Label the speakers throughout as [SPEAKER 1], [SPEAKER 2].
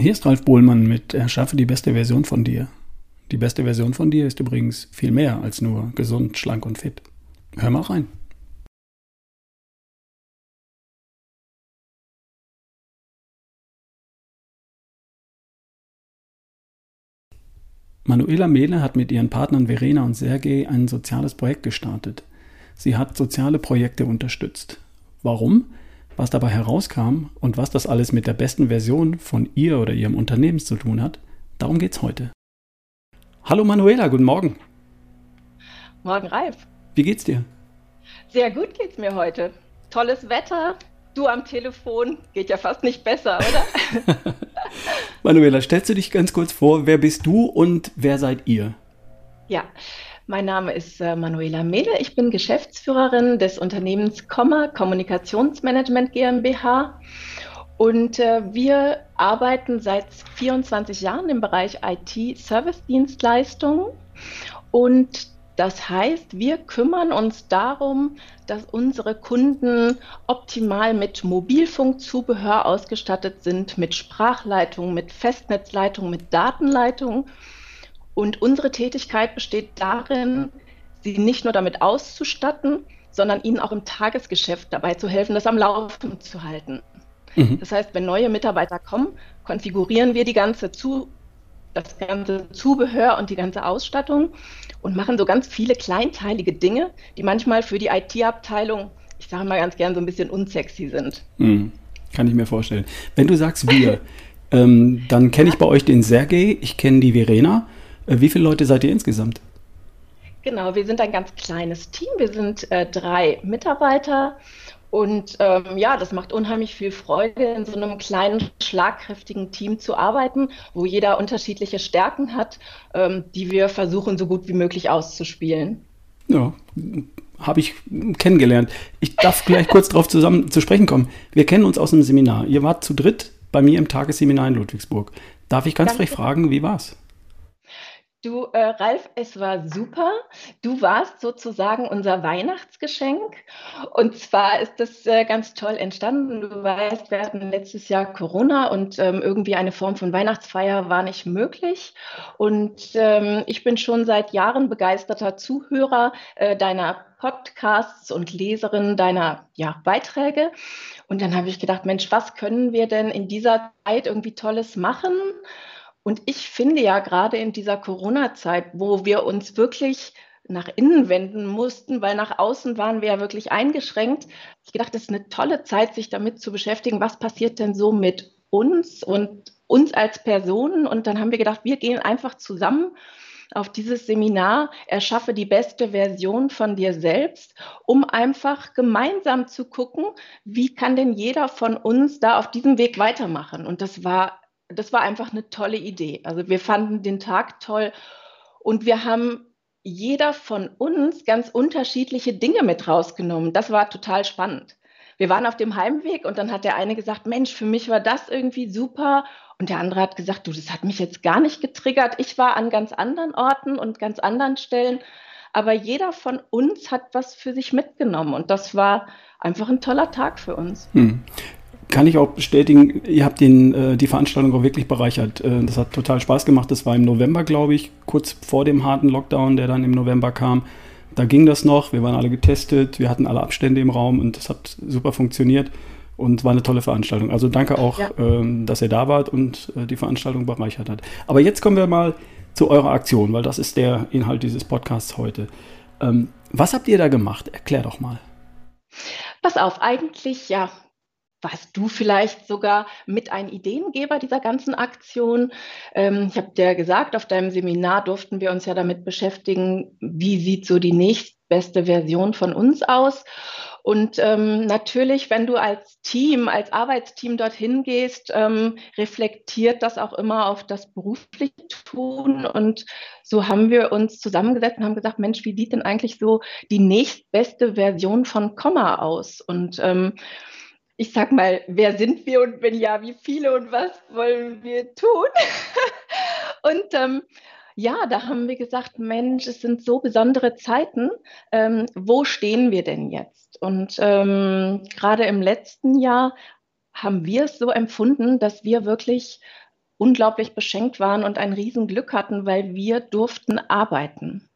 [SPEAKER 1] Hier ist Ralf Bohlmann mit Erschaffe die beste Version von dir. Die beste Version von dir ist übrigens viel mehr als nur gesund, schlank und fit. Hör mal rein. Manuela Mehle hat mit ihren Partnern Verena und Sergej ein soziales Projekt gestartet. Sie hat soziale Projekte unterstützt. Warum? Was dabei herauskam und was das alles mit der besten Version von ihr oder ihrem Unternehmen zu tun hat, darum geht's heute. Hallo Manuela, guten Morgen.
[SPEAKER 2] Morgen, Ralf.
[SPEAKER 1] Wie geht's dir?
[SPEAKER 2] Sehr gut geht's mir heute. Tolles Wetter, du am Telefon, geht ja fast nicht besser, oder?
[SPEAKER 1] Manuela, stellst du dich ganz kurz vor, wer bist du und wer seid ihr?
[SPEAKER 2] Ja, mein Name ist äh, Manuela Mehle. Ich bin Geschäftsführerin des Unternehmens Komma Kommunikationsmanagement GmbH. Und äh, wir arbeiten seit 24 Jahren im Bereich IT-Service-Dienstleistungen. Und das heißt, wir kümmern uns darum, dass unsere Kunden optimal mit Mobilfunkzubehör ausgestattet sind, mit Sprachleitung, mit Festnetzleitung, mit Datenleitung. Und unsere Tätigkeit besteht darin, sie nicht nur damit auszustatten, sondern ihnen auch im Tagesgeschäft dabei zu helfen, das am Laufen zu halten. Mhm. Das heißt, wenn neue Mitarbeiter kommen, konfigurieren wir die ganze zu, das ganze Zubehör und die ganze Ausstattung und machen so ganz viele kleinteilige Dinge, die manchmal für die IT-Abteilung, ich sage mal ganz gern, so ein bisschen unsexy sind.
[SPEAKER 1] Mhm. Kann ich mir vorstellen. Wenn du sagst wir, ähm, dann kenne ich bei euch den Sergej, ich kenne die Verena. Äh, wie viele Leute seid ihr insgesamt?
[SPEAKER 2] Genau, wir sind ein ganz kleines Team. Wir sind äh, drei Mitarbeiter und ähm, ja, das macht unheimlich viel Freude, in so einem kleinen, schlagkräftigen Team zu arbeiten, wo jeder unterschiedliche Stärken hat, ähm, die wir versuchen, so gut wie möglich auszuspielen.
[SPEAKER 1] Ja, habe ich kennengelernt. Ich darf gleich kurz darauf zusammen zu sprechen kommen. Wir kennen uns aus einem Seminar. Ihr wart zu dritt bei mir im Tagesseminar in Ludwigsburg. Darf ich ganz Danke. frech fragen, wie war's?
[SPEAKER 2] Du, äh, Ralf, es war super. Du warst sozusagen unser Weihnachtsgeschenk. Und zwar ist das äh, ganz toll entstanden. Du weißt, wir hatten letztes Jahr Corona und ähm, irgendwie eine Form von Weihnachtsfeier war nicht möglich. Und ähm, ich bin schon seit Jahren begeisterter Zuhörer äh, deiner Podcasts und Leserin deiner ja, Beiträge. Und dann habe ich gedacht, Mensch, was können wir denn in dieser Zeit irgendwie Tolles machen? Und ich finde ja gerade in dieser Corona-Zeit, wo wir uns wirklich nach innen wenden mussten, weil nach außen waren wir ja wirklich eingeschränkt. Ich gedacht, das ist eine tolle Zeit, sich damit zu beschäftigen, was passiert denn so mit uns und uns als Personen. Und dann haben wir gedacht, wir gehen einfach zusammen auf dieses Seminar, erschaffe die beste Version von dir selbst, um einfach gemeinsam zu gucken, wie kann denn jeder von uns da auf diesem Weg weitermachen. Und das war das war einfach eine tolle Idee. Also wir fanden den Tag toll und wir haben jeder von uns ganz unterschiedliche Dinge mit rausgenommen. Das war total spannend. Wir waren auf dem Heimweg und dann hat der eine gesagt, Mensch, für mich war das irgendwie super. Und der andere hat gesagt, du, das hat mich jetzt gar nicht getriggert. Ich war an ganz anderen Orten und ganz anderen Stellen. Aber jeder von uns hat was für sich mitgenommen. Und das war einfach ein toller Tag für uns. Hm
[SPEAKER 1] kann ich auch bestätigen, ihr habt den, äh, die Veranstaltung auch wirklich bereichert. Äh, das hat total Spaß gemacht. Das war im November, glaube ich, kurz vor dem harten Lockdown, der dann im November kam. Da ging das noch. Wir waren alle getestet. Wir hatten alle Abstände im Raum und das hat super funktioniert und war eine tolle Veranstaltung. Also danke auch, ja. ähm, dass ihr da wart und äh, die Veranstaltung bereichert hat. Aber jetzt kommen wir mal zu eurer Aktion, weil das ist der Inhalt dieses Podcasts heute. Ähm, was habt ihr da gemacht? Erklär doch mal.
[SPEAKER 2] Pass auf, eigentlich ja warst du vielleicht sogar mit ein Ideengeber dieser ganzen Aktion? Ähm, ich habe dir gesagt, auf deinem Seminar durften wir uns ja damit beschäftigen, wie sieht so die nächstbeste Version von uns aus. Und ähm, natürlich, wenn du als Team, als Arbeitsteam dorthin gehst, ähm, reflektiert das auch immer auf das berufliche Tun. Und so haben wir uns zusammengesetzt und haben gesagt, Mensch, wie sieht denn eigentlich so die nächstbeste Version von Komma aus? Und ähm, ich sag mal, wer sind wir und wenn ja, wie viele und was wollen wir tun? und ähm, ja, da haben wir gesagt, Mensch, es sind so besondere Zeiten. Ähm, wo stehen wir denn jetzt? Und ähm, gerade im letzten Jahr haben wir es so empfunden, dass wir wirklich unglaublich beschenkt waren und ein Riesenglück hatten, weil wir durften arbeiten.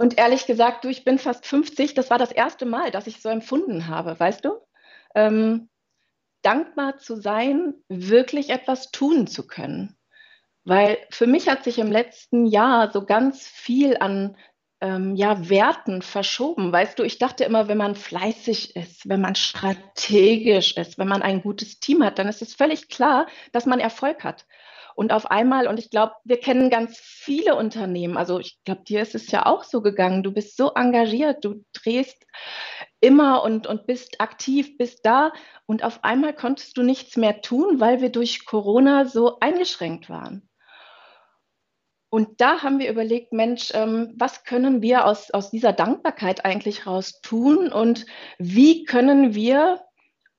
[SPEAKER 2] Und ehrlich gesagt, du, ich bin fast 50, das war das erste Mal, dass ich so empfunden habe, weißt du? Ähm, dankbar zu sein, wirklich etwas tun zu können. Weil für mich hat sich im letzten Jahr so ganz viel an ähm, ja, Werten verschoben. Weißt du, ich dachte immer, wenn man fleißig ist, wenn man strategisch ist, wenn man ein gutes Team hat, dann ist es völlig klar, dass man Erfolg hat. Und auf einmal, und ich glaube, wir kennen ganz viele Unternehmen, also ich glaube, dir ist es ja auch so gegangen, du bist so engagiert, du drehst immer und, und bist aktiv, bist da und auf einmal konntest du nichts mehr tun, weil wir durch Corona so eingeschränkt waren. Und da haben wir überlegt, Mensch, ähm, was können wir aus, aus dieser Dankbarkeit eigentlich raus tun und wie können wir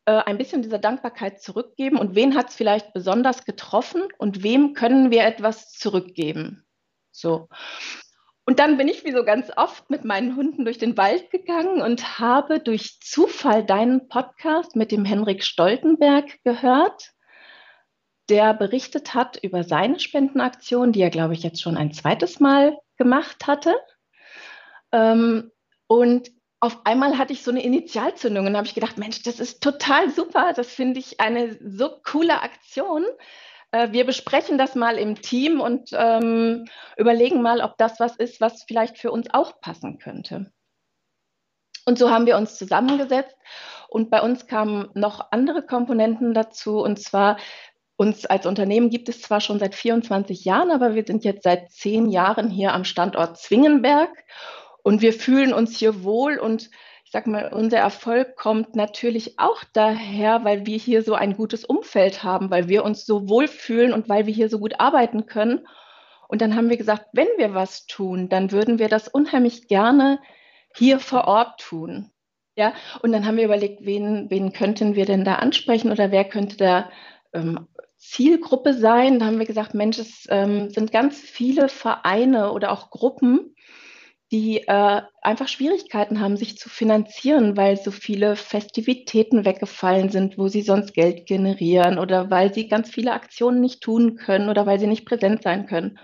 [SPEAKER 2] äh, ein bisschen dieser Dankbarkeit zurückgeben und wen hat es vielleicht besonders getroffen und wem können wir etwas zurückgeben? So. Und dann bin ich wie so ganz oft mit meinen Hunden durch den Wald gegangen und habe durch Zufall deinen Podcast mit dem Henrik Stoltenberg gehört der berichtet hat über seine Spendenaktion, die er, glaube ich, jetzt schon ein zweites Mal gemacht hatte. Ähm, und auf einmal hatte ich so eine Initialzündung und habe ich gedacht, Mensch, das ist total super, das finde ich eine so coole Aktion. Äh, wir besprechen das mal im Team und ähm, überlegen mal, ob das was ist, was vielleicht für uns auch passen könnte. Und so haben wir uns zusammengesetzt und bei uns kamen noch andere Komponenten dazu. Und zwar uns als Unternehmen gibt es zwar schon seit 24 Jahren, aber wir sind jetzt seit zehn Jahren hier am Standort Zwingenberg und wir fühlen uns hier wohl und ich sag mal, unser Erfolg kommt natürlich auch daher, weil wir hier so ein gutes Umfeld haben, weil wir uns so wohl fühlen und weil wir hier so gut arbeiten können. Und dann haben wir gesagt, wenn wir was tun, dann würden wir das unheimlich gerne hier vor Ort tun. Ja, und dann haben wir überlegt, wen, wen könnten wir denn da ansprechen oder wer könnte da ähm, Zielgruppe sein. Da haben wir gesagt, Mensch, es ähm, sind ganz viele Vereine oder auch Gruppen, die äh, einfach Schwierigkeiten haben, sich zu finanzieren, weil so viele Festivitäten weggefallen sind, wo sie sonst Geld generieren oder weil sie ganz viele Aktionen nicht tun können oder weil sie nicht präsent sein können.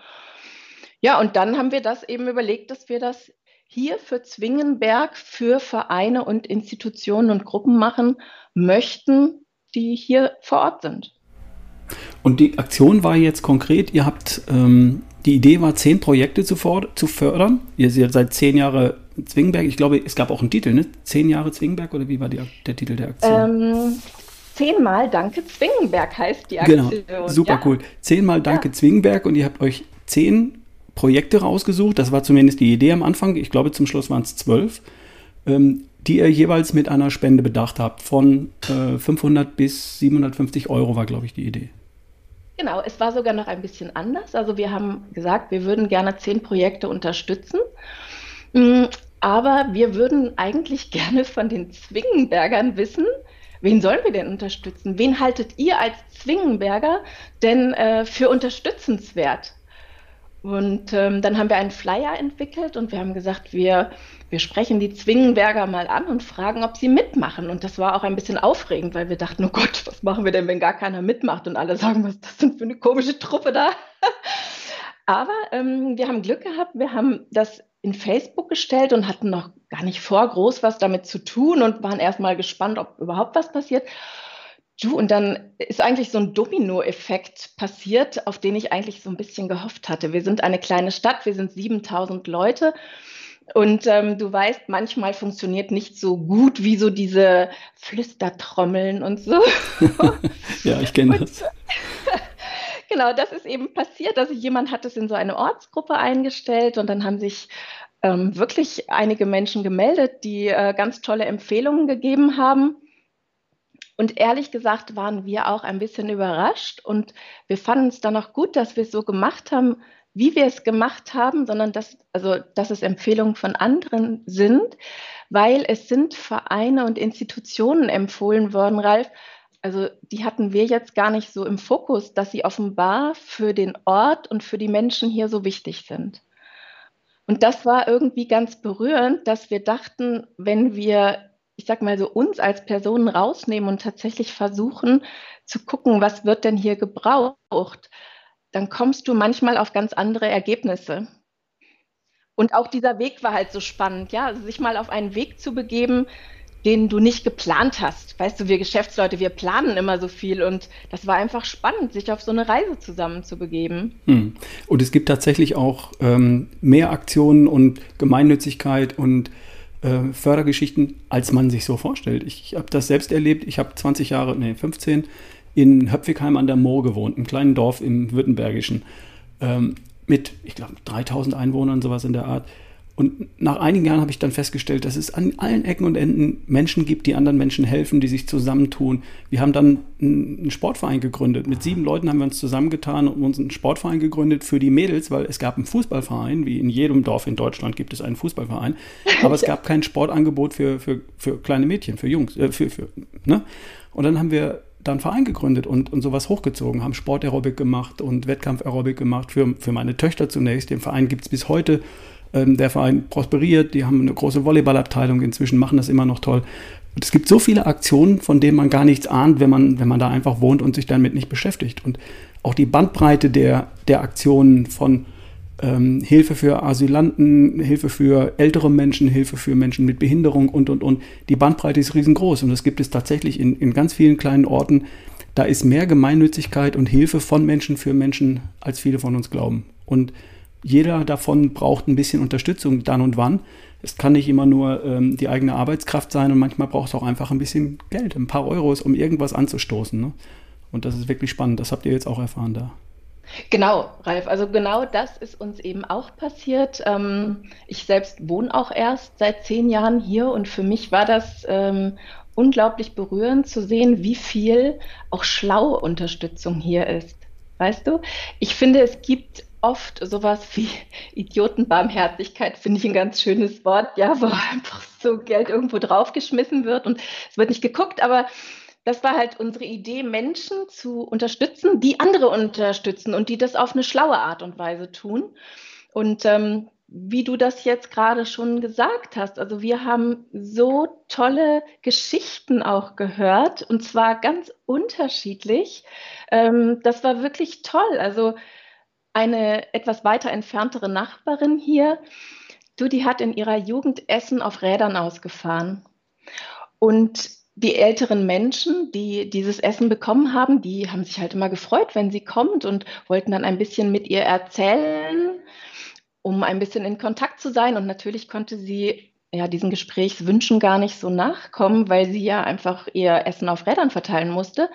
[SPEAKER 2] Ja, und dann haben wir das eben überlegt, dass wir das hier für Zwingenberg für Vereine und Institutionen und Gruppen machen möchten, die hier vor Ort sind.
[SPEAKER 1] Und die Aktion war jetzt konkret, ihr habt, ähm, die Idee war, zehn Projekte zu, zu fördern. Ihr seid seit zehn Jahren Zwingenberg. Ich glaube, es gab auch einen Titel, ne? Zehn Jahre Zwingenberg oder wie war die, der Titel der Aktion?
[SPEAKER 2] Ähm, zehnmal Danke Zwingenberg heißt die
[SPEAKER 1] genau. Aktion. Genau, super ja. cool. Zehnmal Danke ja. Zwingenberg und ihr habt euch zehn Projekte rausgesucht. Das war zumindest die Idee am Anfang. Ich glaube, zum Schluss waren es zwölf. Ähm, die ihr jeweils mit einer Spende bedacht habt. Von äh, 500 bis 750 Euro war, glaube ich, die Idee.
[SPEAKER 2] Genau, es war sogar noch ein bisschen anders. Also wir haben gesagt, wir würden gerne zehn Projekte unterstützen. Mm, aber wir würden eigentlich gerne von den Zwingenbergern wissen, wen sollen wir denn unterstützen? Wen haltet ihr als Zwingenberger denn äh, für unterstützenswert? Und ähm, dann haben wir einen Flyer entwickelt und wir haben gesagt, wir, wir sprechen die Zwingenberger mal an und fragen, ob sie mitmachen. Und das war auch ein bisschen aufregend, weil wir dachten, oh Gott, was machen wir denn, wenn gar keiner mitmacht und alle sagen, was das sind für eine komische Truppe da. Aber ähm, wir haben Glück gehabt, wir haben das in Facebook gestellt und hatten noch gar nicht vor, groß was damit zu tun und waren erstmal gespannt, ob überhaupt was passiert. Du, und dann ist eigentlich so ein Domino-Effekt passiert, auf den ich eigentlich so ein bisschen gehofft hatte. Wir sind eine kleine Stadt, wir sind 7000 Leute. Und ähm, du weißt, manchmal funktioniert nicht so gut wie so diese Flüstertrommeln und so.
[SPEAKER 1] ja, ich kenne das.
[SPEAKER 2] genau, das ist eben passiert. Also jemand hat es in so eine Ortsgruppe eingestellt und dann haben sich ähm, wirklich einige Menschen gemeldet, die äh, ganz tolle Empfehlungen gegeben haben. Und ehrlich gesagt waren wir auch ein bisschen überrascht und wir fanden es dann auch gut, dass wir es so gemacht haben, wie wir es gemacht haben, sondern dass, also, dass es Empfehlungen von anderen sind, weil es sind Vereine und Institutionen empfohlen worden, Ralf. Also die hatten wir jetzt gar nicht so im Fokus, dass sie offenbar für den Ort und für die Menschen hier so wichtig sind. Und das war irgendwie ganz berührend, dass wir dachten, wenn wir ich sag mal so, uns als Personen rausnehmen und tatsächlich versuchen zu gucken, was wird denn hier gebraucht, dann kommst du manchmal auf ganz andere Ergebnisse. Und auch dieser Weg war halt so spannend, ja, also sich mal auf einen Weg zu begeben, den du nicht geplant hast. Weißt du, wir Geschäftsleute, wir planen immer so viel und das war einfach spannend, sich auf so eine Reise zusammen zu begeben.
[SPEAKER 1] Hm. Und es gibt tatsächlich auch ähm, mehr Aktionen und Gemeinnützigkeit und äh, Fördergeschichten, als man sich so vorstellt. Ich, ich habe das selbst erlebt. Ich habe 20 Jahre, nee, 15 in Höpfigheim an der Moor gewohnt, einem kleinen Dorf im Württembergischen, ähm, mit, ich glaube, 3000 Einwohnern, sowas in der Art. Und nach einigen Jahren habe ich dann festgestellt, dass es an allen Ecken und Enden Menschen gibt, die anderen Menschen helfen, die sich zusammentun. Wir haben dann einen Sportverein gegründet. Mit sieben Leuten haben wir uns zusammengetan und uns einen Sportverein gegründet für die Mädels, weil es gab einen Fußballverein, wie in jedem Dorf in Deutschland gibt es einen Fußballverein. Aber es gab kein Sportangebot für, für, für kleine Mädchen, für Jungs. Äh, für, für, ne? Und dann haben wir da einen Verein gegründet und, und sowas hochgezogen, haben Sportaerobik gemacht und Wettkampfaerobik gemacht für, für meine Töchter zunächst. Den Verein gibt es bis heute. Ähm, der Verein prosperiert, die haben eine große Volleyballabteilung inzwischen, machen das immer noch toll. Und es gibt so viele Aktionen, von denen man gar nichts ahnt, wenn man, wenn man da einfach wohnt und sich damit nicht beschäftigt. Und auch die Bandbreite der, der Aktionen von ähm, Hilfe für Asylanten, Hilfe für ältere Menschen, Hilfe für Menschen mit Behinderung und, und, und. Die Bandbreite ist riesengroß und das gibt es tatsächlich in, in ganz vielen kleinen Orten. Da ist mehr Gemeinnützigkeit und Hilfe von Menschen für Menschen, als viele von uns glauben. Und jeder davon braucht ein bisschen Unterstützung dann und wann. Es kann nicht immer nur ähm, die eigene Arbeitskraft sein und manchmal braucht es auch einfach ein bisschen Geld, ein paar Euros, um irgendwas anzustoßen. Ne? Und das ist wirklich spannend. Das habt ihr jetzt auch erfahren da.
[SPEAKER 2] Genau, Ralf. Also genau das ist uns eben auch passiert. Ähm, ich selbst wohne auch erst seit zehn Jahren hier und für mich war das ähm, unglaublich berührend zu sehen, wie viel auch schlaue Unterstützung hier ist. Weißt du? Ich finde, es gibt oft sowas wie Idiotenbarmherzigkeit, finde ich ein ganz schönes Wort, ja, wo einfach so Geld irgendwo draufgeschmissen wird und es wird nicht geguckt, aber das war halt unsere Idee, Menschen zu unterstützen, die andere unterstützen und die das auf eine schlaue Art und Weise tun. Und ähm, wie du das jetzt gerade schon gesagt hast, also wir haben so tolle Geschichten auch gehört und zwar ganz unterschiedlich. Ähm, das war wirklich toll. Also eine etwas weiter entferntere Nachbarin hier, du, die hat in ihrer Jugend Essen auf Rädern ausgefahren. Und die älteren Menschen, die dieses Essen bekommen haben, die haben sich halt immer gefreut, wenn sie kommt und wollten dann ein bisschen mit ihr erzählen, um ein bisschen in Kontakt zu sein. Und natürlich konnte sie ja diesen Gesprächswünschen gar nicht so nachkommen, weil sie ja einfach ihr Essen auf Rädern verteilen musste.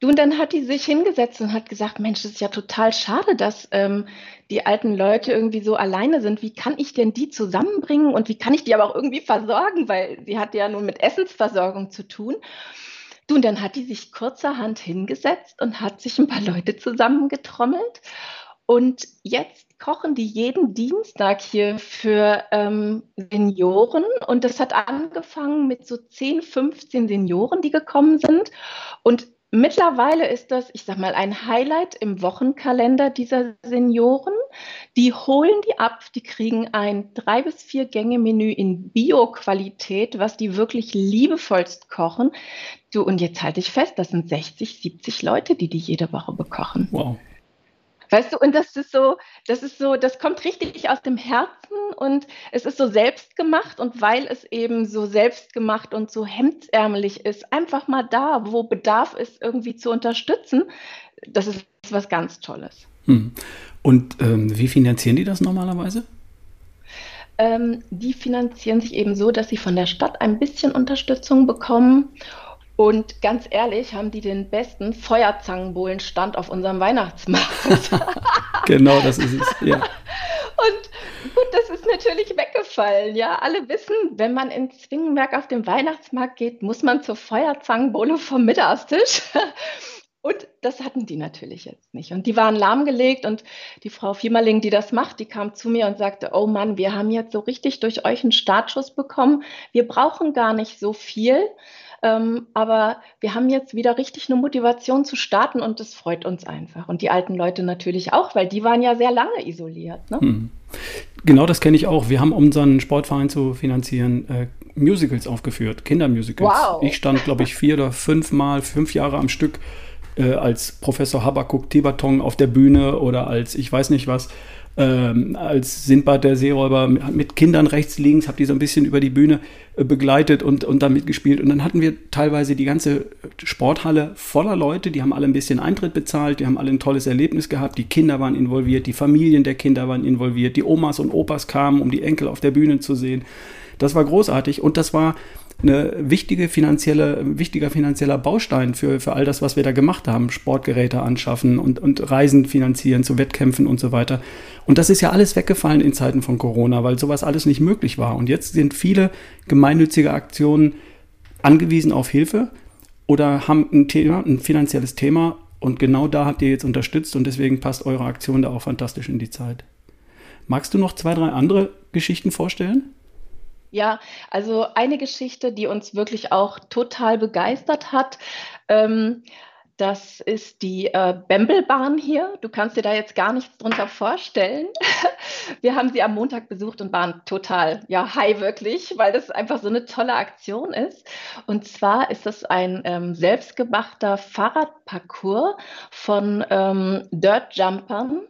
[SPEAKER 2] Du, und dann hat die sich hingesetzt und hat gesagt, Mensch, das ist ja total schade, dass ähm, die alten Leute irgendwie so alleine sind. Wie kann ich denn die zusammenbringen und wie kann ich die aber auch irgendwie versorgen, weil sie hat ja nun mit Essensversorgung zu tun. Du, und dann hat die sich kurzerhand hingesetzt und hat sich ein paar Leute zusammengetrommelt. Und jetzt kochen die jeden Dienstag hier für ähm, Senioren. Und das hat angefangen mit so 10, 15 Senioren, die gekommen sind. Und Mittlerweile ist das, ich sag mal, ein Highlight im Wochenkalender dieser Senioren. Die holen die ab, die kriegen ein drei bis vier Gänge Menü in Bio-Qualität, was die wirklich liebevollst kochen. Du, und jetzt halte ich fest, das sind 60, 70 Leute, die die jede Woche bekochen. Wow. Weißt du, und das ist so, das ist so, das kommt richtig aus dem Herzen und es ist so selbstgemacht und weil es eben so selbstgemacht und so hemdsärmelig ist, einfach mal da, wo Bedarf ist, irgendwie zu unterstützen, das ist was ganz Tolles.
[SPEAKER 1] Hm. Und ähm, wie finanzieren die das normalerweise?
[SPEAKER 2] Ähm, die finanzieren sich eben so, dass sie von der Stadt ein bisschen Unterstützung bekommen und ganz ehrlich, haben die den besten Feuerzangenbohlenstand auf unserem Weihnachtsmarkt.
[SPEAKER 1] genau, das ist es, ja.
[SPEAKER 2] Und gut, das ist natürlich weggefallen. Ja, alle wissen, wenn man in Zwingenberg auf den Weihnachtsmarkt geht, muss man zur Feuerzangenbowle vom Mittagstisch. Und das hatten die natürlich jetzt nicht. Und die waren lahmgelegt und die Frau Fiemerling, die das macht, die kam zu mir und sagte, oh Mann, wir haben jetzt so richtig durch euch einen Startschuss bekommen. Wir brauchen gar nicht so viel. Ähm, aber wir haben jetzt wieder richtig eine Motivation zu starten und das freut uns einfach. Und die alten Leute natürlich auch, weil die waren ja sehr lange isoliert. Ne? Hm.
[SPEAKER 1] Genau das kenne ich auch. Wir haben, um unseren Sportverein zu finanzieren, äh, Musicals aufgeführt, Kindermusicals. Wow. Ich stand, glaube ich, vier oder fünf Mal, fünf Jahre am Stück äh, als Professor Habakuk Tiberton auf der Bühne oder als ich weiß nicht was ähm, als Sindbad der Seeräuber mit Kindern rechts, links, habe die so ein bisschen über die Bühne äh, begleitet und, und da mitgespielt. Und dann hatten wir teilweise die ganze Sporthalle voller Leute, die haben alle ein bisschen Eintritt bezahlt, die haben alle ein tolles Erlebnis gehabt, die Kinder waren involviert, die Familien der Kinder waren involviert, die Omas und Opas kamen, um die Enkel auf der Bühne zu sehen. Das war großartig und das war eine wichtige finanzielle, wichtiger finanzieller Baustein für, für all das, was wir da gemacht haben. Sportgeräte anschaffen und, und Reisen finanzieren zu Wettkämpfen und so weiter. Und das ist ja alles weggefallen in Zeiten von Corona, weil sowas alles nicht möglich war. Und jetzt sind viele gemeinnützige Aktionen angewiesen auf Hilfe oder haben ein Thema, ein finanzielles Thema. Und genau da habt ihr jetzt unterstützt und deswegen passt eure Aktion da auch fantastisch in die Zeit. Magst du noch zwei, drei andere Geschichten vorstellen?
[SPEAKER 2] Ja, also eine Geschichte, die uns wirklich auch total begeistert hat. Ähm, das ist die äh, Bembelbahn hier. Du kannst dir da jetzt gar nichts drunter vorstellen. Wir haben sie am Montag besucht und waren total, ja, high wirklich, weil das einfach so eine tolle Aktion ist. Und zwar ist das ein ähm, selbstgemachter Fahrradparcours von ähm, Dirt Jumpern ähm,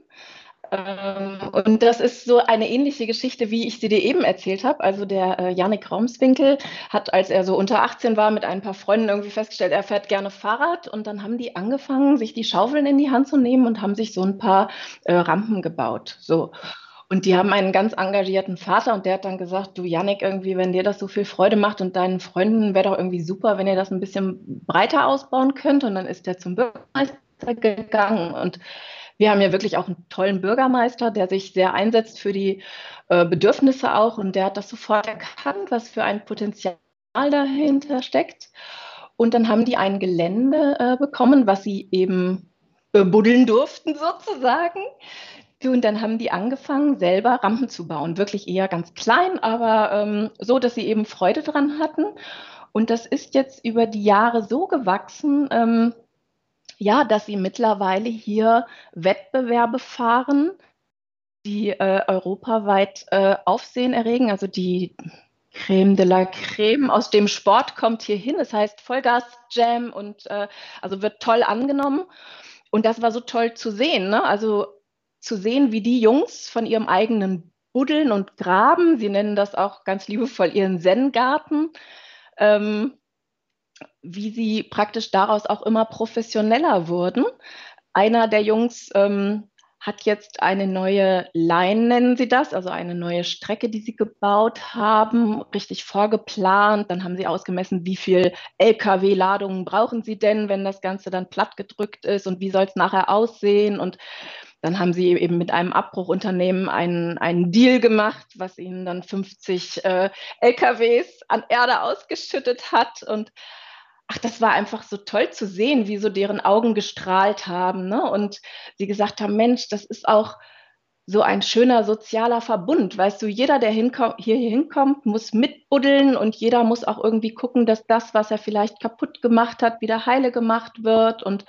[SPEAKER 2] und das ist so eine ähnliche Geschichte, wie ich sie dir eben erzählt habe. Also der äh, Janik Raumswinkel hat, als er so unter 18 war, mit ein paar Freunden irgendwie festgestellt, er fährt gerne Fahrrad. Und dann haben die angefangen, sich die Schaufeln in die Hand zu nehmen und haben sich so ein paar äh, Rampen gebaut. So. Und die haben einen ganz engagierten Vater und der hat dann gesagt, du Janik, irgendwie, wenn dir das so viel Freude macht und deinen Freunden wäre doch irgendwie super, wenn ihr das ein bisschen breiter ausbauen könnt. Und dann ist der zum Bürgermeister gegangen und wir haben ja wirklich auch einen tollen Bürgermeister, der sich sehr einsetzt für die äh, Bedürfnisse auch und der hat das sofort erkannt, was für ein Potenzial dahinter steckt. Und dann haben die ein Gelände äh, bekommen, was sie eben bebuddeln durften sozusagen. Und dann haben die angefangen, selber Rampen zu bauen. Wirklich eher ganz klein, aber ähm, so, dass sie eben Freude dran hatten. Und das ist jetzt über die Jahre so gewachsen, ähm, ja, dass sie mittlerweile hier Wettbewerbe fahren, die äh, europaweit äh, Aufsehen erregen. Also die Creme de la Creme aus dem Sport kommt hier hin. Es heißt Vollgas Jam und äh, also wird toll angenommen. Und das war so toll zu sehen. Ne? Also zu sehen, wie die Jungs von ihrem eigenen Buddeln und Graben, sie nennen das auch ganz liebevoll ihren Zen-Garten, ähm, wie sie praktisch daraus auch immer professioneller wurden. Einer der Jungs ähm, hat jetzt eine neue Line, nennen sie das, also eine neue Strecke, die sie gebaut haben, richtig vorgeplant. Dann haben sie ausgemessen, wie viel Lkw-Ladungen brauchen sie denn, wenn das Ganze dann platt gedrückt ist und wie soll es nachher aussehen. Und dann haben sie eben mit einem Abbruchunternehmen einen, einen Deal gemacht, was ihnen dann 50 äh, LKWs an Erde ausgeschüttet hat. Und ach, das war einfach so toll zu sehen, wie so deren Augen gestrahlt haben. Ne? Und sie gesagt haben, Mensch, das ist auch so ein schöner sozialer Verbund. Weißt du, jeder, der hinkommt, hier hinkommt, muss mitbuddeln und jeder muss auch irgendwie gucken, dass das, was er vielleicht kaputt gemacht hat, wieder heile gemacht wird. Und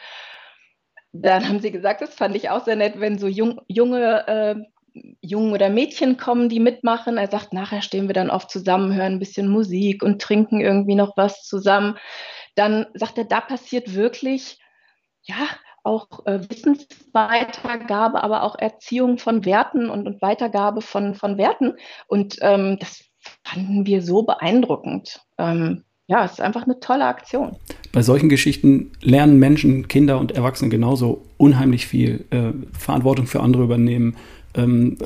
[SPEAKER 2] dann haben sie gesagt, das fand ich auch sehr nett, wenn so jung, junge äh, Jungen oder Mädchen kommen, die mitmachen. Er sagt, nachher stehen wir dann oft zusammen, hören ein bisschen Musik und trinken irgendwie noch was zusammen dann sagt er, da passiert wirklich, ja, auch äh, Wissensweitergabe, aber auch Erziehung von Werten und, und Weitergabe von, von Werten. Und ähm, das fanden wir so beeindruckend. Ähm, ja, es ist einfach eine tolle Aktion.
[SPEAKER 1] Bei solchen Geschichten lernen Menschen, Kinder und Erwachsene genauso unheimlich viel. Äh, Verantwortung für andere übernehmen. Ähm,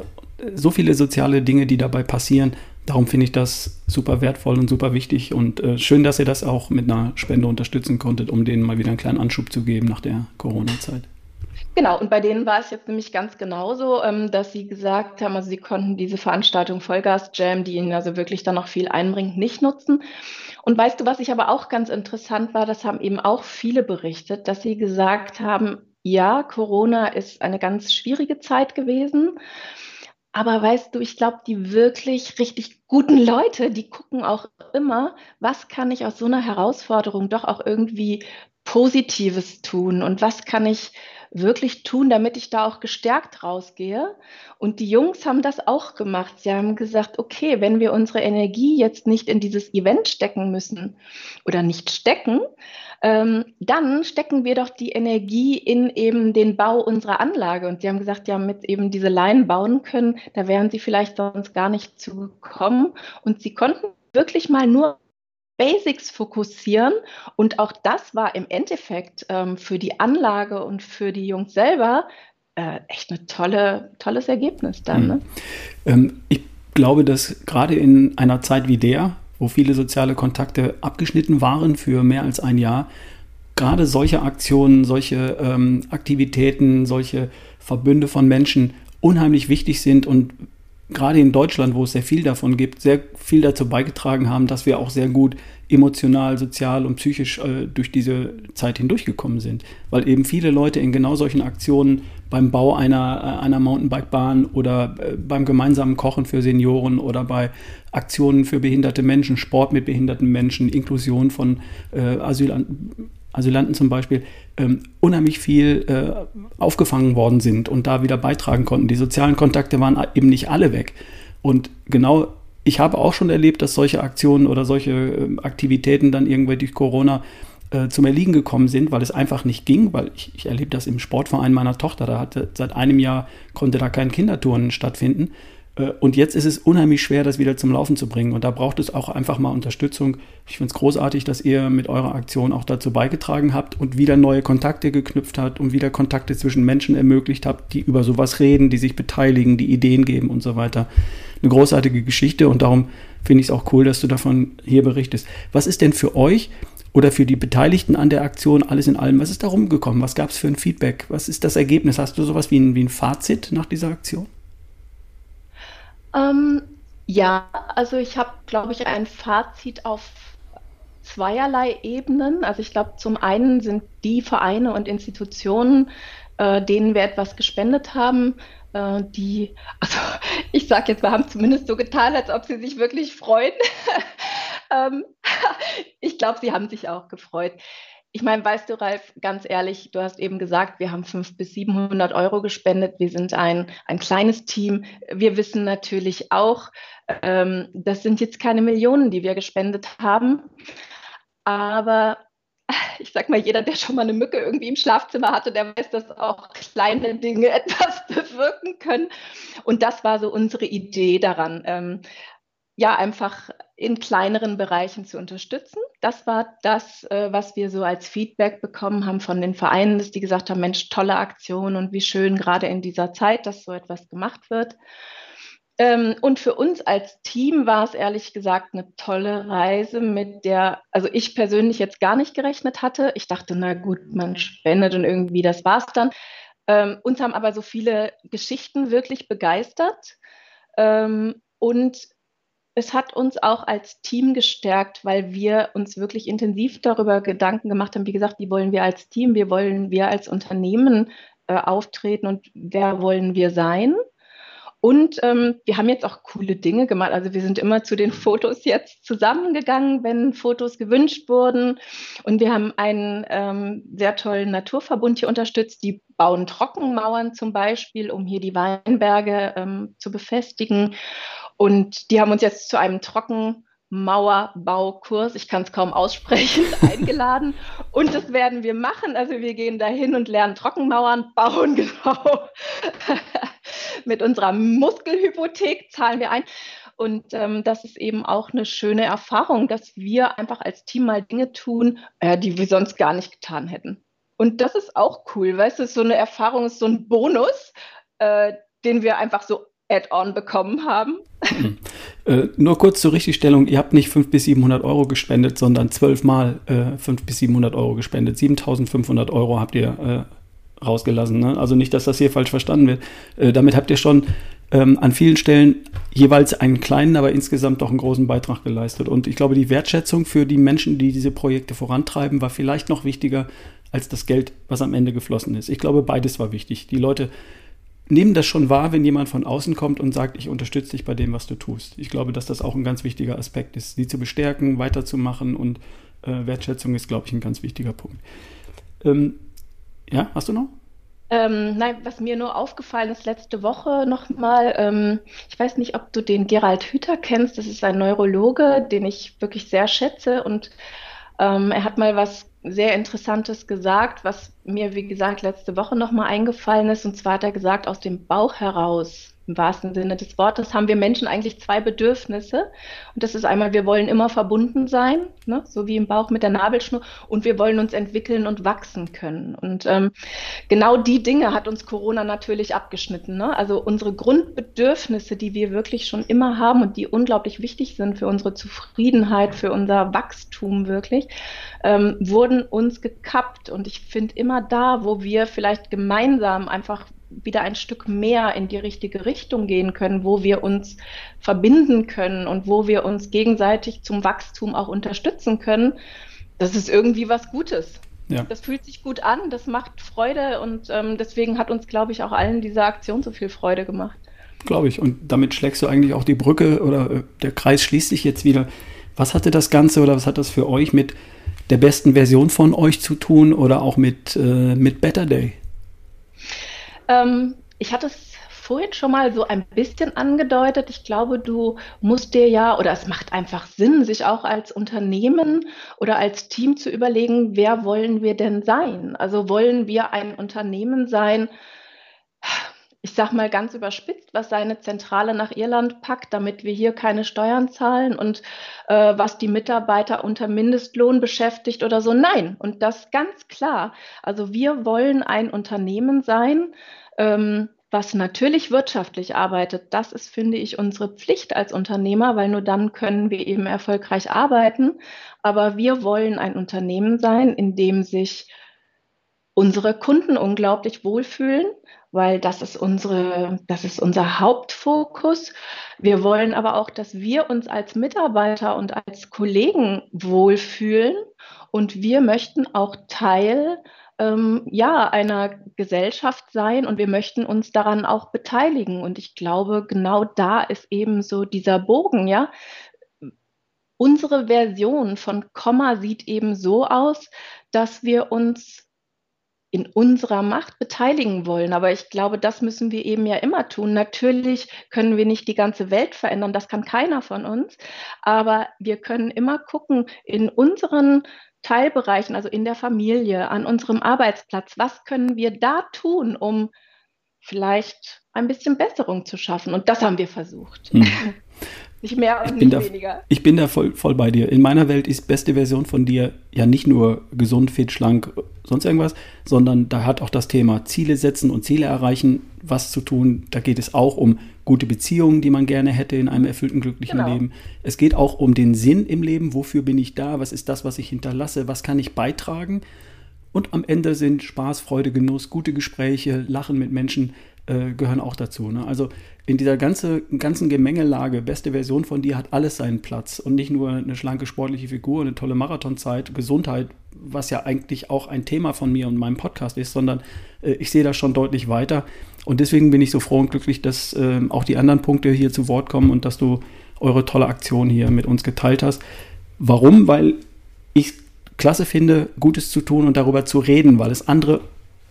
[SPEAKER 1] so viele soziale Dinge, die dabei passieren darum finde ich das super wertvoll und super wichtig und äh, schön, dass ihr das auch mit einer Spende unterstützen konntet, um denen mal wieder einen kleinen Anschub zu geben nach der Corona-Zeit.
[SPEAKER 2] Genau, und bei denen war es jetzt nämlich ganz genauso, ähm, dass sie gesagt haben, also sie konnten diese Veranstaltung Vollgas Jam, die ihnen also wirklich dann noch viel einbringt, nicht nutzen. Und weißt du, was ich aber auch ganz interessant war, das haben eben auch viele berichtet, dass sie gesagt haben, ja, Corona ist eine ganz schwierige Zeit gewesen. Aber weißt du, ich glaube, die wirklich richtig guten Leute, die gucken auch immer, was kann ich aus so einer Herausforderung doch auch irgendwie Positives tun und was kann ich wirklich tun, damit ich da auch gestärkt rausgehe. Und die Jungs haben das auch gemacht. Sie haben gesagt, okay, wenn wir unsere Energie jetzt nicht in dieses Event stecken müssen oder nicht stecken, ähm, dann stecken wir doch die Energie in eben den Bau unserer Anlage. Und sie haben gesagt, ja, mit eben diese Leinen bauen können, da wären sie vielleicht sonst gar nicht zugekommen. Und sie konnten wirklich mal nur Basics fokussieren. Und auch das war im Endeffekt ähm, für die Anlage und für die Jungs selber äh, echt ein tolle, tolles Ergebnis dann. Mhm. Ne?
[SPEAKER 1] Ähm, ich glaube, dass gerade in einer Zeit wie der, wo viele soziale Kontakte abgeschnitten waren für mehr als ein Jahr, gerade solche Aktionen, solche ähm, Aktivitäten, solche Verbünde von Menschen unheimlich wichtig sind und gerade in Deutschland, wo es sehr viel davon gibt, sehr viel dazu beigetragen haben, dass wir auch sehr gut emotional, sozial und psychisch äh, durch diese Zeit hindurchgekommen sind. Weil eben viele Leute in genau solchen Aktionen beim Bau einer, äh, einer Mountainbike-Bahn oder äh, beim gemeinsamen Kochen für Senioren oder bei Aktionen für behinderte Menschen, Sport mit behinderten Menschen, Inklusion von äh, Asylanten, Asylanten zum Beispiel, ähm, unheimlich viel äh, aufgefangen worden sind und da wieder beitragen konnten. Die sozialen Kontakte waren eben nicht alle weg. Und genau ich habe auch schon erlebt, dass solche Aktionen oder solche äh, Aktivitäten dann irgendwann durch Corona äh, zum Erliegen gekommen sind, weil es einfach nicht ging, weil ich, ich erlebe das im Sportverein meiner Tochter, da hatte seit einem Jahr konnte da kein Kinderturnen stattfinden. Äh, und jetzt ist es unheimlich schwer, das wieder zum Laufen zu bringen. Und da braucht es auch einfach mal Unterstützung. Ich finde es großartig, dass ihr mit eurer Aktion auch dazu beigetragen habt und wieder neue Kontakte geknüpft habt und wieder Kontakte zwischen Menschen ermöglicht habt, die über sowas reden, die sich beteiligen, die Ideen geben und so weiter. Eine großartige Geschichte und darum finde ich es auch cool, dass du davon hier berichtest. Was ist denn für euch oder für die Beteiligten an der Aktion alles in allem, was ist da rumgekommen? Was gab es für ein Feedback? Was ist das Ergebnis? Hast du sowas wie ein, wie ein Fazit nach dieser Aktion?
[SPEAKER 2] Ähm, ja, also ich habe, glaube ich, ein Fazit auf zweierlei Ebenen. Also ich glaube, zum einen sind die Vereine und Institutionen, äh, denen wir etwas gespendet haben, äh, die, also ich sage jetzt, wir haben zumindest so getan, als ob sie sich wirklich freuen. ähm, ich glaube, sie haben sich auch gefreut. Ich meine, weißt du, Ralf, ganz ehrlich, du hast eben gesagt, wir haben 500 bis 700 Euro gespendet. Wir sind ein, ein kleines Team. Wir wissen natürlich auch, ähm, das sind jetzt keine Millionen, die wir gespendet haben. Aber ich sag mal, jeder, der schon mal eine Mücke irgendwie im Schlafzimmer hatte, der weiß, dass auch kleine Dinge etwas bewirken können. Und das war so unsere Idee daran. Ja, einfach in kleineren Bereichen zu unterstützen. Das war das, äh, was wir so als Feedback bekommen haben von den Vereinen, dass die gesagt haben, Mensch, tolle Aktion und wie schön gerade in dieser Zeit, dass so etwas gemacht wird. Ähm, und für uns als Team war es ehrlich gesagt eine tolle Reise, mit der, also ich persönlich jetzt gar nicht gerechnet hatte. Ich dachte, na gut, man spendet und irgendwie, das war's dann. Ähm, uns haben aber so viele Geschichten wirklich begeistert. Ähm, und es hat uns auch als Team gestärkt, weil wir uns wirklich intensiv darüber Gedanken gemacht haben. Wie gesagt, wie wollen wir als Team, wie wollen wir als Unternehmen äh, auftreten und wer wollen wir sein? Und ähm, wir haben jetzt auch coole Dinge gemacht. Also wir sind immer zu den Fotos jetzt zusammengegangen, wenn Fotos gewünscht wurden. Und wir haben einen ähm, sehr tollen Naturverbund hier unterstützt. Die bauen Trockenmauern zum Beispiel, um hier die Weinberge ähm, zu befestigen. Und die haben uns jetzt zu einem Trockenmauerbaukurs, ich kann es kaum aussprechen, eingeladen. Und das werden wir machen. Also wir gehen dahin und lernen Trockenmauern bauen, genau. Mit unserer Muskelhypothek zahlen wir ein. Und ähm, das ist eben auch eine schöne Erfahrung, dass wir einfach als Team mal Dinge tun, äh, die wir sonst gar nicht getan hätten. Und das ist auch cool, weißt du, so eine Erfahrung ist so ein Bonus, äh, den wir einfach so Add-on bekommen haben.
[SPEAKER 1] Hm. Äh, nur kurz zur Richtigstellung, ihr habt nicht 500 bis 700 Euro gespendet, sondern zwölfmal äh, 500 bis 700 Euro gespendet. 7500 Euro habt ihr äh, rausgelassen. Ne? Also nicht, dass das hier falsch verstanden wird. Äh, damit habt ihr schon ähm, an vielen Stellen jeweils einen kleinen, aber insgesamt doch einen großen Beitrag geleistet. Und ich glaube, die Wertschätzung für die Menschen, die diese Projekte vorantreiben, war vielleicht noch wichtiger als das Geld, was am Ende geflossen ist. Ich glaube, beides war wichtig. Die Leute nehmen das schon wahr, wenn jemand von außen kommt und sagt, ich unterstütze dich bei dem, was du tust. Ich glaube, dass das auch ein ganz wichtiger Aspekt ist, sie zu bestärken, weiterzumachen und äh, Wertschätzung ist, glaube ich, ein ganz wichtiger Punkt. Ähm, ja, hast du noch?
[SPEAKER 2] Ähm, nein, was mir nur aufgefallen ist letzte Woche nochmal, ähm, ich weiß nicht, ob du den Gerald Hüther kennst, das ist ein Neurologe, den ich wirklich sehr schätze und ähm, er hat mal was sehr Interessantes gesagt, was mir, wie gesagt, letzte Woche nochmal eingefallen ist. Und zwar hat er gesagt, aus dem Bauch heraus im wahrsten Sinne des Wortes haben wir Menschen eigentlich zwei Bedürfnisse. Und das ist einmal, wir wollen immer verbunden sein, ne? so wie im Bauch mit der Nabelschnur, und wir wollen uns entwickeln und wachsen können. Und ähm, genau die Dinge hat uns Corona natürlich abgeschnitten. Ne? Also unsere Grundbedürfnisse, die wir wirklich schon immer haben und die unglaublich wichtig sind für unsere Zufriedenheit, für unser Wachstum wirklich, ähm, wurden uns gekappt. Und ich finde immer da, wo wir vielleicht gemeinsam einfach wieder ein Stück mehr in die richtige Richtung gehen können, wo wir uns verbinden können und wo wir uns gegenseitig zum Wachstum auch unterstützen können, das ist irgendwie was Gutes. Ja. Das fühlt sich gut an, das macht Freude und ähm, deswegen hat uns, glaube ich, auch allen diese Aktion so viel Freude gemacht.
[SPEAKER 1] Glaube ich. Und damit schlägst du eigentlich auch die Brücke oder äh, der Kreis schließt sich jetzt wieder. Was hatte das Ganze oder was hat das für euch mit der besten Version von euch zu tun oder auch mit, äh, mit Better Day?
[SPEAKER 2] Ähm, ich hatte es vorhin schon mal so ein bisschen angedeutet. Ich glaube, du musst dir ja, oder es macht einfach Sinn, sich auch als Unternehmen oder als Team zu überlegen, wer wollen wir denn sein? Also wollen wir ein Unternehmen sein, ich sag mal ganz überspitzt, was seine Zentrale nach Irland packt, damit wir hier keine Steuern zahlen und äh, was die Mitarbeiter unter Mindestlohn beschäftigt oder so. Nein, und das ganz klar. Also wir wollen ein Unternehmen sein, ähm, was natürlich wirtschaftlich arbeitet. Das ist, finde ich, unsere Pflicht als Unternehmer, weil nur dann können wir eben erfolgreich arbeiten. Aber wir wollen ein Unternehmen sein, in dem sich unsere Kunden unglaublich wohlfühlen, weil das ist unsere, das ist unser Hauptfokus. Wir wollen aber auch, dass wir uns als Mitarbeiter und als Kollegen wohlfühlen und wir möchten auch Teil ähm, ja, einer Gesellschaft sein und wir möchten uns daran auch beteiligen. Und ich glaube, genau da ist eben so dieser Bogen, ja. Unsere Version von Komma sieht eben so aus, dass wir uns in unserer Macht beteiligen wollen. Aber ich glaube, das müssen wir eben ja immer tun. Natürlich können wir nicht die ganze Welt verändern, das kann keiner von uns. Aber wir können immer gucken in unseren Teilbereichen, also in der Familie, an unserem Arbeitsplatz, was können wir da tun, um vielleicht ein bisschen Besserung zu schaffen. Und das haben wir versucht. Hm.
[SPEAKER 1] Nicht mehr und nicht da, weniger. Ich bin da voll, voll bei dir. In meiner Welt ist beste Version von dir ja nicht nur gesund, fit, schlank, sonst irgendwas, sondern da hat auch das Thema Ziele setzen und Ziele erreichen was zu tun. Da geht es auch um gute Beziehungen, die man gerne hätte in einem erfüllten, glücklichen genau. Leben. Es geht auch um den Sinn im Leben. Wofür bin ich da? Was ist das, was ich hinterlasse? Was kann ich beitragen? Und am Ende sind Spaß, Freude, Genuss, gute Gespräche, Lachen mit Menschen äh, gehören auch dazu. Ne? Also in dieser ganze, ganzen Gemengelage, beste Version von dir hat alles seinen Platz und nicht nur eine schlanke sportliche Figur, eine tolle Marathonzeit, Gesundheit, was ja eigentlich auch ein Thema von mir und meinem Podcast ist, sondern äh, ich sehe das schon deutlich weiter und deswegen bin ich so froh und glücklich, dass äh, auch die anderen Punkte hier zu Wort kommen und dass du eure tolle Aktion hier mit uns geteilt hast. Warum? Weil ich klasse finde, Gutes zu tun und darüber zu reden, weil es andere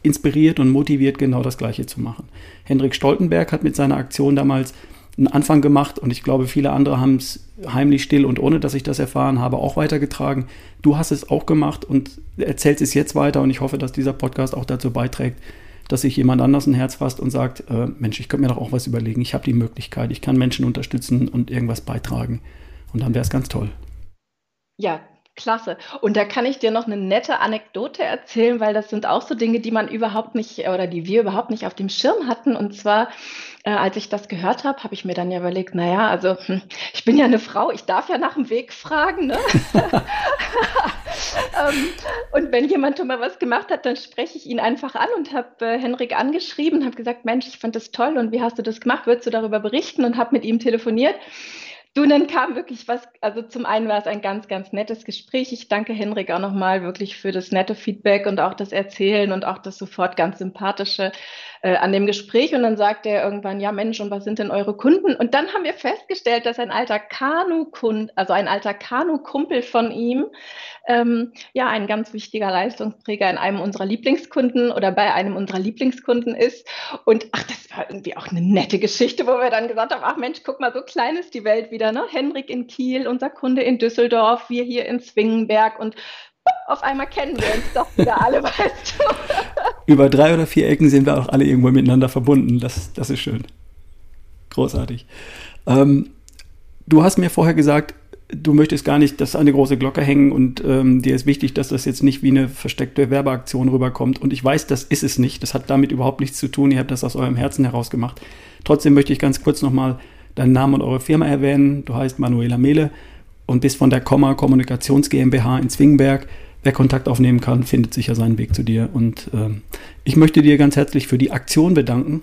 [SPEAKER 1] inspiriert und motiviert, genau das Gleiche zu machen. Hendrik Stoltenberg hat mit seiner Aktion damals einen Anfang gemacht und ich glaube, viele andere haben es heimlich still und ohne, dass ich das erfahren habe, auch weitergetragen. Du hast es auch gemacht und erzählst es jetzt weiter und ich hoffe, dass dieser Podcast auch dazu beiträgt, dass sich jemand anders ein Herz fasst und sagt, äh, Mensch, ich könnte mir doch auch was überlegen, ich habe die Möglichkeit, ich kann Menschen unterstützen und irgendwas beitragen. Und dann wäre es ganz toll.
[SPEAKER 2] Ja, Klasse. Und da kann ich dir noch eine nette Anekdote erzählen, weil das sind auch so Dinge, die man überhaupt nicht oder die wir überhaupt nicht auf dem Schirm hatten. Und zwar, äh, als ich das gehört habe, habe ich mir dann ja überlegt, naja, also hm, ich bin ja eine Frau, ich darf ja nach dem Weg fragen. Ne? ähm, und wenn jemand schon mal was gemacht hat, dann spreche ich ihn einfach an und habe äh, Henrik angeschrieben, und habe gesagt, Mensch, ich fand das toll und wie hast du das gemacht? Würdest du darüber berichten? Und habe mit ihm telefoniert Du, dann kam wirklich was, also zum einen war es ein ganz, ganz nettes Gespräch. Ich danke Henrik auch nochmal wirklich für das nette Feedback und auch das Erzählen und auch das sofort ganz sympathische äh, an dem Gespräch. Und dann sagte er irgendwann, ja Mensch, und was sind denn eure Kunden? Und dann haben wir festgestellt, dass ein alter Kanu-Kund, also ein alter Kanu-Kumpel von ihm, ähm, ja, ein ganz wichtiger Leistungsträger in einem unserer Lieblingskunden oder bei einem unserer Lieblingskunden ist. Und ach, das war irgendwie auch eine nette Geschichte, wo wir dann gesagt haben, ach Mensch, guck mal, so klein ist die Welt wieder, ne? Henrik in Kiel, unser Kunde in Düsseldorf, wir hier in Zwingenberg und auf einmal kennen wir uns doch wieder alle, weißt du.
[SPEAKER 1] Über drei oder vier Ecken sind wir auch alle irgendwo miteinander verbunden. Das, das ist schön. Großartig. Ähm, du hast mir vorher gesagt, du möchtest gar nicht das an eine große Glocke hängen und ähm, dir ist wichtig, dass das jetzt nicht wie eine versteckte Werbeaktion rüberkommt. Und ich weiß, das ist es nicht. Das hat damit überhaupt nichts zu tun. Ihr habt das aus eurem Herzen heraus gemacht. Trotzdem möchte ich ganz kurz nochmal deinen Namen und eure Firma erwähnen. Du heißt Manuela Mehle und bist von der Komma Kommunikations GmbH in Zwingenberg. Wer Kontakt aufnehmen kann, findet sicher seinen Weg zu dir. Und ähm, ich möchte dir ganz herzlich für die Aktion bedanken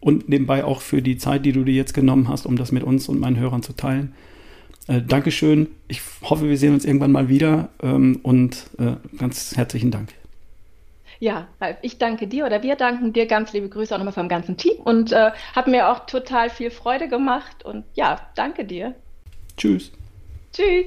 [SPEAKER 1] und nebenbei auch für die Zeit, die du dir jetzt genommen hast, um das mit uns und meinen Hörern zu teilen. Äh, Dankeschön. Ich hoffe, wir sehen uns irgendwann mal wieder ähm, und äh, ganz herzlichen Dank.
[SPEAKER 2] Ja, Ralf, ich danke dir oder wir danken dir. Ganz liebe Grüße auch nochmal vom ganzen Team und äh, hat mir auch total viel Freude gemacht und ja, danke dir.
[SPEAKER 1] Tschüss.
[SPEAKER 2] Tschüss.